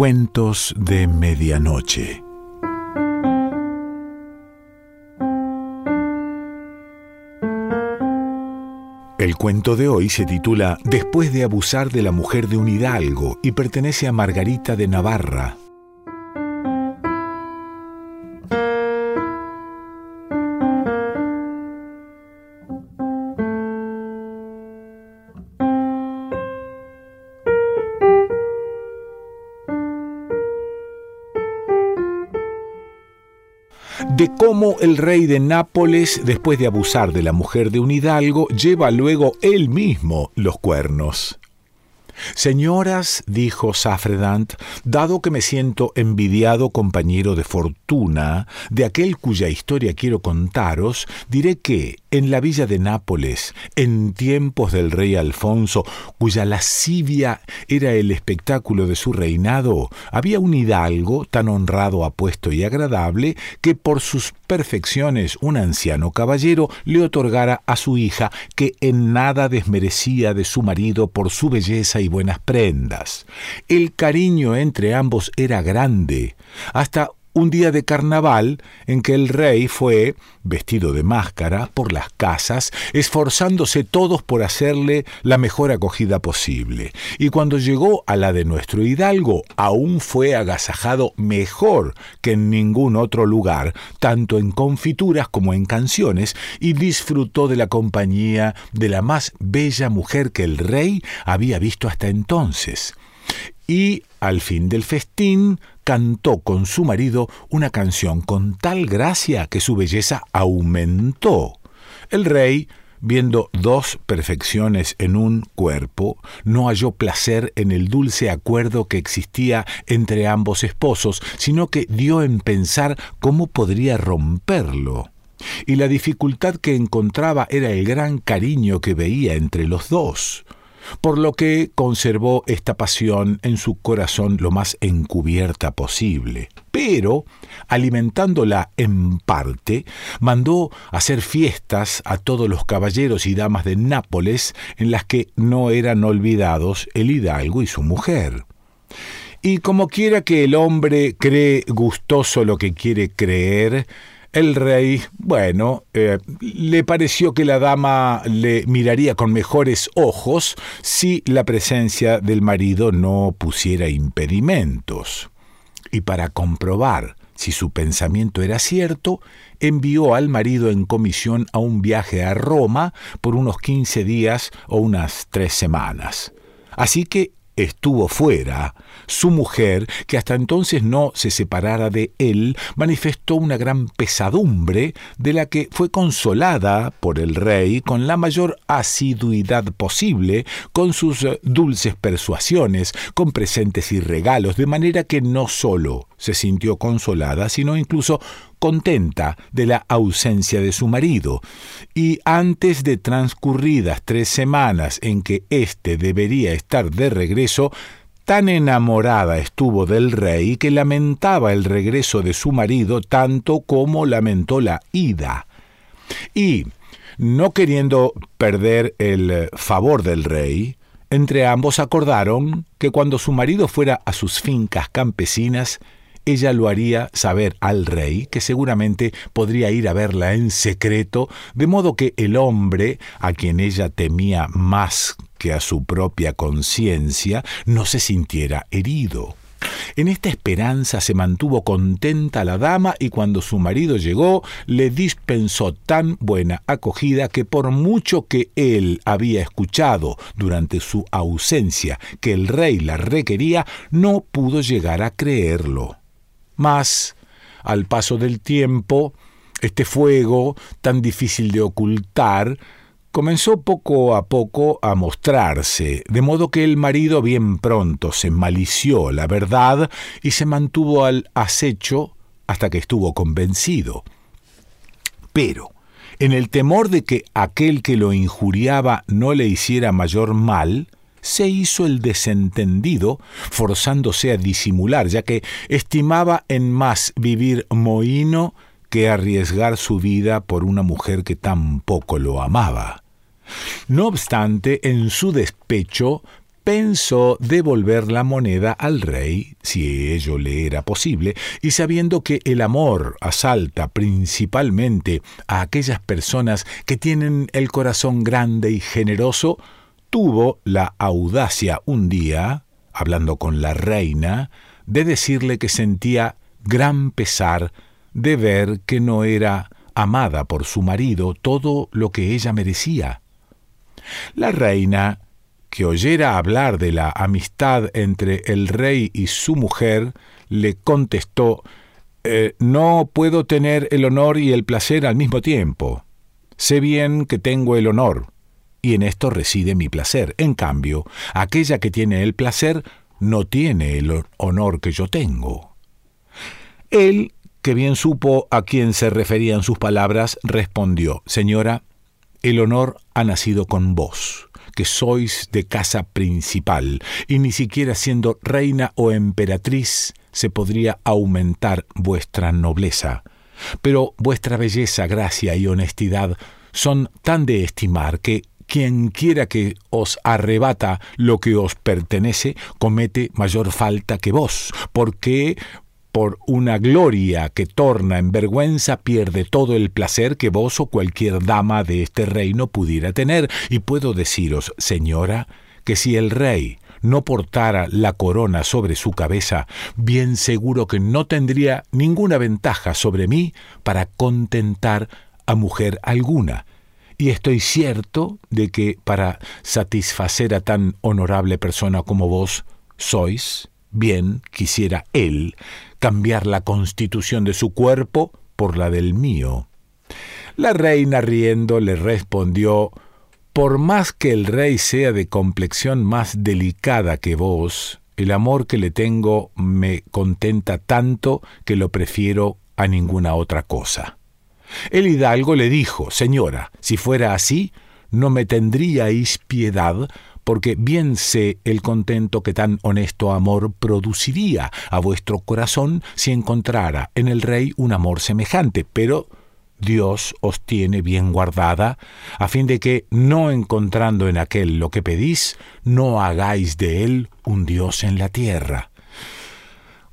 Cuentos de Medianoche. El cuento de hoy se titula Después de abusar de la mujer de un hidalgo y pertenece a Margarita de Navarra, de cómo el rey de Nápoles, después de abusar de la mujer de un hidalgo, lleva luego él mismo los cuernos. Señoras, dijo Safredant, dado que me siento envidiado compañero de fortuna de aquel cuya historia quiero contaros, diré que en la villa de Nápoles, en tiempos del rey Alfonso, cuya lascivia era el espectáculo de su reinado, había un hidalgo tan honrado, apuesto y agradable que por sus perfecciones un anciano caballero le otorgara a su hija que en nada desmerecía de su marido por su belleza y buenas prendas. El cariño entre ambos era grande, hasta un día de carnaval en que el rey fue, vestido de máscara, por las casas, esforzándose todos por hacerle la mejor acogida posible. Y cuando llegó a la de nuestro hidalgo, aún fue agasajado mejor que en ningún otro lugar, tanto en confituras como en canciones, y disfrutó de la compañía de la más bella mujer que el rey había visto hasta entonces y al fin del festín cantó con su marido una canción con tal gracia que su belleza aumentó. El rey, viendo dos perfecciones en un cuerpo, no halló placer en el dulce acuerdo que existía entre ambos esposos, sino que dio en pensar cómo podría romperlo. Y la dificultad que encontraba era el gran cariño que veía entre los dos por lo que conservó esta pasión en su corazón lo más encubierta posible. Pero, alimentándola en parte, mandó hacer fiestas a todos los caballeros y damas de Nápoles en las que no eran olvidados el hidalgo y su mujer. Y como quiera que el hombre cree gustoso lo que quiere creer, el rey, bueno, eh, le pareció que la dama le miraría con mejores ojos si la presencia del marido no pusiera impedimentos. Y para comprobar si su pensamiento era cierto, envió al marido en comisión a un viaje a Roma por unos quince días o unas tres semanas. Así que estuvo fuera, su mujer, que hasta entonces no se separara de él, manifestó una gran pesadumbre, de la que fue consolada por el rey con la mayor asiduidad posible, con sus dulces persuasiones, con presentes y regalos, de manera que no sólo se sintió consolada, sino incluso contenta de la ausencia de su marido, y antes de transcurridas tres semanas en que éste debería estar de regreso, tan enamorada estuvo del rey que lamentaba el regreso de su marido tanto como lamentó la ida. Y, no queriendo perder el favor del rey, entre ambos acordaron que cuando su marido fuera a sus fincas campesinas, ella lo haría saber al rey, que seguramente podría ir a verla en secreto, de modo que el hombre, a quien ella temía más que a su propia conciencia, no se sintiera herido. En esta esperanza se mantuvo contenta la dama y cuando su marido llegó le dispensó tan buena acogida que por mucho que él había escuchado durante su ausencia que el rey la requería, no pudo llegar a creerlo. Mas, al paso del tiempo, este fuego, tan difícil de ocultar, comenzó poco a poco a mostrarse, de modo que el marido bien pronto se malició la verdad y se mantuvo al acecho hasta que estuvo convencido. Pero, en el temor de que aquel que lo injuriaba no le hiciera mayor mal, se hizo el desentendido, forzándose a disimular, ya que estimaba en más vivir mohino que arriesgar su vida por una mujer que tan poco lo amaba. No obstante, en su despecho pensó devolver la moneda al rey, si ello le era posible, y sabiendo que el amor asalta principalmente a aquellas personas que tienen el corazón grande y generoso, tuvo la audacia un día, hablando con la reina, de decirle que sentía gran pesar de ver que no era amada por su marido todo lo que ella merecía. La reina, que oyera hablar de la amistad entre el rey y su mujer, le contestó eh, No puedo tener el honor y el placer al mismo tiempo. Sé bien que tengo el honor, y en esto reside mi placer. En cambio, aquella que tiene el placer no tiene el honor que yo tengo. Él, que bien supo a quién se referían sus palabras, respondió Señora, el honor ha nacido con vos, que sois de casa principal, y ni siquiera siendo reina o emperatriz se podría aumentar vuestra nobleza. Pero vuestra belleza, gracia y honestidad son tan de estimar que quien quiera que os arrebata lo que os pertenece, comete mayor falta que vos, porque por una gloria que torna en vergüenza pierde todo el placer que vos o cualquier dama de este reino pudiera tener. Y puedo deciros, señora, que si el rey no portara la corona sobre su cabeza, bien seguro que no tendría ninguna ventaja sobre mí para contentar a mujer alguna, y estoy cierto de que para satisfacer a tan honorable persona como vos sois, bien quisiera él cambiar la constitución de su cuerpo por la del mío. La reina riendo le respondió Por más que el rey sea de complexión más delicada que vos, el amor que le tengo me contenta tanto que lo prefiero a ninguna otra cosa. El hidalgo le dijo, Señora, si fuera así, no me tendríais piedad, porque bien sé el contento que tan honesto amor produciría a vuestro corazón si encontrara en el rey un amor semejante, pero Dios os tiene bien guardada, a fin de que, no encontrando en aquel lo que pedís, no hagáis de él un Dios en la tierra.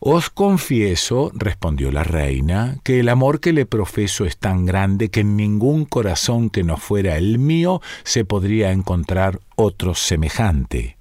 Os confieso, respondió la reina, que el amor que le profeso es tan grande que en ningún corazón que no fuera el mío se podría encontrar otro semejante.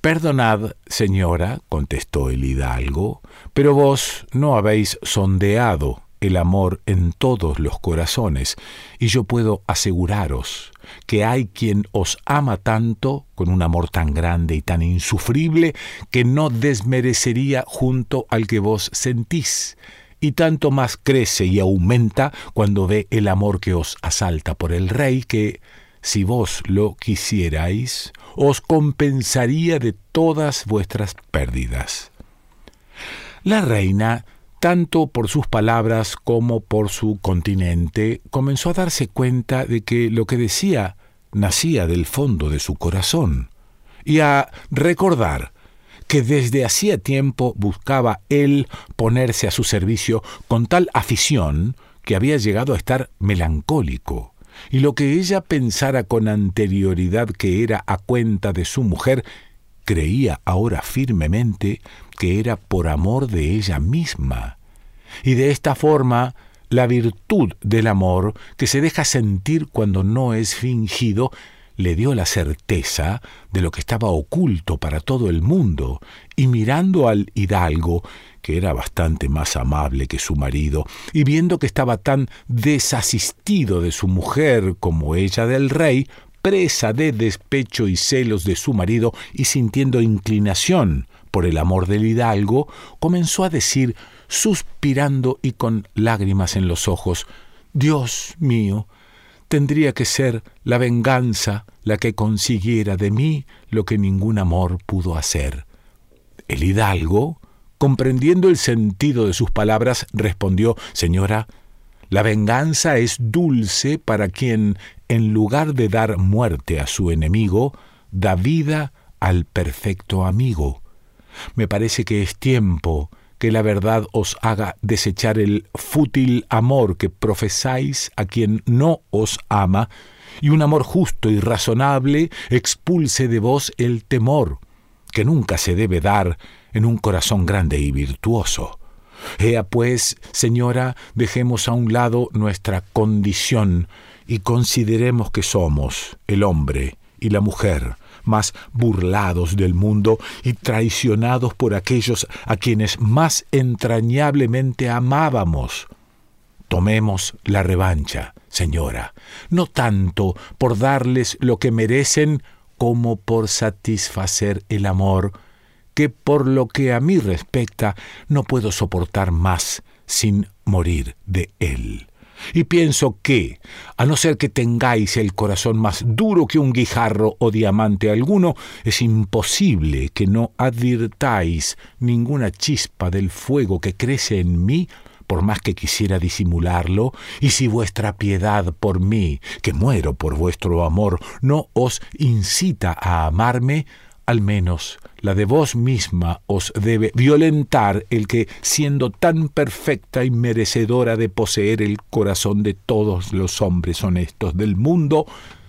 Perdonad, señora, contestó el hidalgo, pero vos no habéis sondeado el amor en todos los corazones, y yo puedo aseguraros que hay quien os ama tanto, con un amor tan grande y tan insufrible, que no desmerecería junto al que vos sentís, y tanto más crece y aumenta cuando ve el amor que os asalta por el rey, que, si vos lo quisierais, os compensaría de todas vuestras pérdidas. La reina tanto por sus palabras como por su continente, comenzó a darse cuenta de que lo que decía nacía del fondo de su corazón, y a recordar que desde hacía tiempo buscaba él ponerse a su servicio con tal afición que había llegado a estar melancólico, y lo que ella pensara con anterioridad que era a cuenta de su mujer, creía ahora firmemente que era por amor de ella misma. Y de esta forma, la virtud del amor, que se deja sentir cuando no es fingido, le dio la certeza de lo que estaba oculto para todo el mundo, y mirando al hidalgo, que era bastante más amable que su marido, y viendo que estaba tan desasistido de su mujer como ella del rey, presa de despecho y celos de su marido y sintiendo inclinación por el amor del hidalgo, comenzó a decir, suspirando y con lágrimas en los ojos, Dios mío, tendría que ser la venganza la que consiguiera de mí lo que ningún amor pudo hacer. El hidalgo, comprendiendo el sentido de sus palabras, respondió, Señora, la venganza es dulce para quien, en lugar de dar muerte a su enemigo, da vida al perfecto amigo. Me parece que es tiempo que la verdad os haga desechar el fútil amor que profesáis a quien no os ama y un amor justo y razonable expulse de vos el temor, que nunca se debe dar en un corazón grande y virtuoso. Ea pues, señora, dejemos a un lado nuestra condición y consideremos que somos el hombre y la mujer más burlados del mundo y traicionados por aquellos a quienes más entrañablemente amábamos. Tomemos la revancha, señora, no tanto por darles lo que merecen como por satisfacer el amor que por lo que a mí respecta no puedo soportar más sin morir de él. Y pienso que, a no ser que tengáis el corazón más duro que un guijarro o diamante alguno, es imposible que no advirtáis ninguna chispa del fuego que crece en mí por más que quisiera disimularlo, y si vuestra piedad por mí, que muero por vuestro amor, no os incita a amarme, al menos la de vos misma os debe violentar el que, siendo tan perfecta y merecedora de poseer el corazón de todos los hombres honestos del mundo,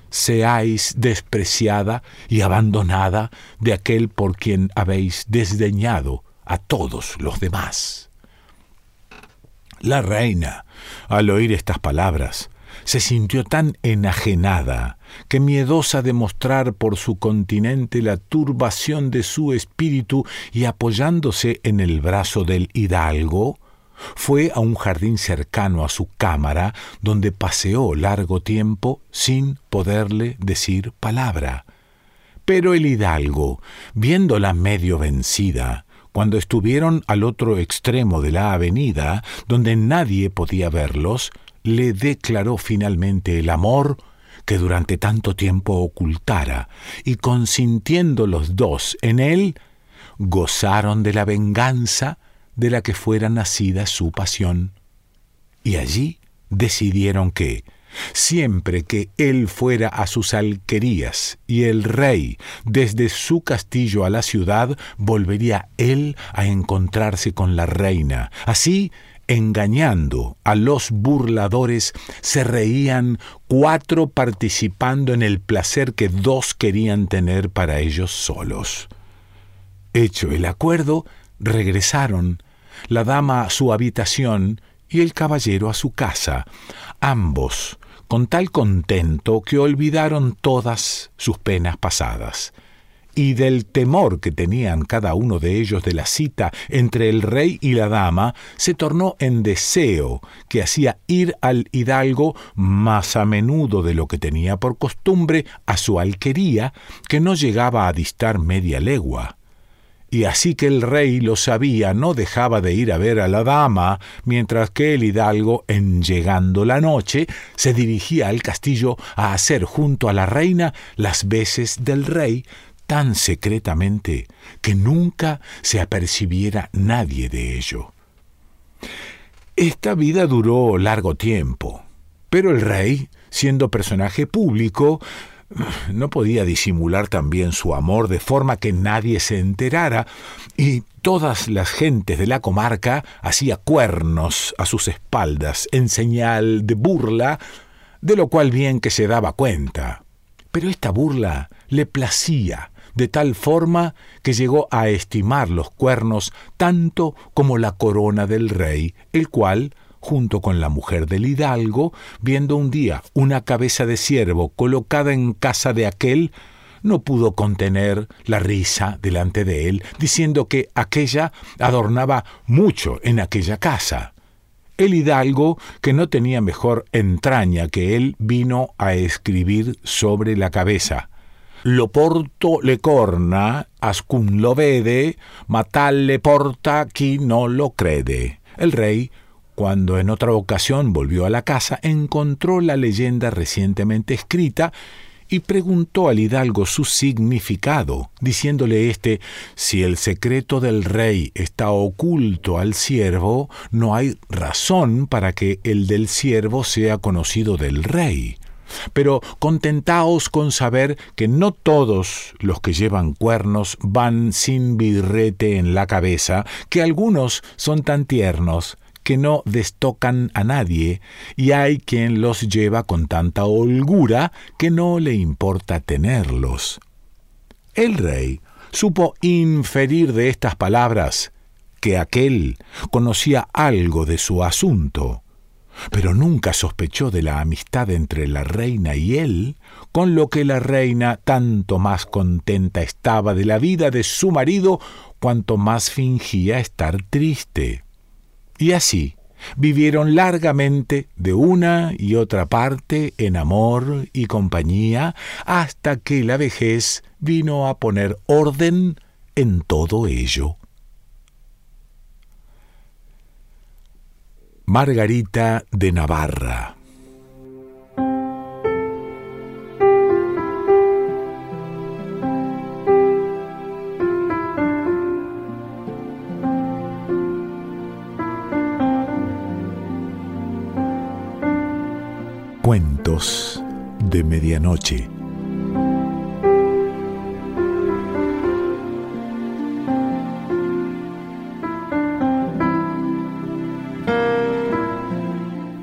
seáis despreciada y abandonada de aquel por quien habéis desdeñado a todos los demás. La reina, al oír estas palabras, se sintió tan enajenada que miedosa de mostrar por su continente la turbación de su espíritu y apoyándose en el brazo del hidalgo, fue a un jardín cercano a su cámara, donde paseó largo tiempo sin poderle decir palabra. Pero el hidalgo, viéndola medio vencida, cuando estuvieron al otro extremo de la avenida, donde nadie podía verlos, le declaró finalmente el amor que durante tanto tiempo ocultara, y consintiendo los dos en él, gozaron de la venganza de la que fuera nacida su pasión. Y allí decidieron que, siempre que él fuera a sus alquerías y el rey desde su castillo a la ciudad, volvería él a encontrarse con la reina. Así engañando a los burladores, se reían cuatro participando en el placer que dos querían tener para ellos solos. Hecho el acuerdo, regresaron, la dama a su habitación y el caballero a su casa, ambos con tal contento que olvidaron todas sus penas pasadas y del temor que tenían cada uno de ellos de la cita entre el rey y la dama, se tornó en deseo que hacía ir al hidalgo más a menudo de lo que tenía por costumbre a su alquería, que no llegaba a distar media legua. Y así que el rey lo sabía, no dejaba de ir a ver a la dama, mientras que el hidalgo, en llegando la noche, se dirigía al castillo a hacer junto a la reina las veces del rey, tan secretamente que nunca se apercibiera nadie de ello. Esta vida duró largo tiempo, pero el rey, siendo personaje público, no podía disimular también su amor de forma que nadie se enterara, y todas las gentes de la comarca hacía cuernos a sus espaldas en señal de burla, de lo cual bien que se daba cuenta. Pero esta burla le placía, de tal forma que llegó a estimar los cuernos tanto como la corona del rey, el cual, junto con la mujer del hidalgo, viendo un día una cabeza de ciervo colocada en casa de aquel, no pudo contener la risa delante de él, diciendo que aquella adornaba mucho en aquella casa. El hidalgo, que no tenía mejor entraña que él, vino a escribir sobre la cabeza lo porto le corna, ascun lo vede, ma tal le porta qui no lo crede. El rey, cuando en otra ocasión volvió a la casa, encontró la leyenda recientemente escrita y preguntó al hidalgo su significado, diciéndole éste si el secreto del rey está oculto al siervo, no hay razón para que el del siervo sea conocido del rey. Pero contentaos con saber que no todos los que llevan cuernos van sin birrete en la cabeza, que algunos son tan tiernos que no destocan a nadie, y hay quien los lleva con tanta holgura que no le importa tenerlos. El rey supo inferir de estas palabras que aquel conocía algo de su asunto, pero nunca sospechó de la amistad entre la reina y él, con lo que la reina tanto más contenta estaba de la vida de su marido cuanto más fingía estar triste. Y así vivieron largamente de una y otra parte en amor y compañía hasta que la vejez vino a poner orden en todo ello. Margarita de Navarra Cuentos de Medianoche.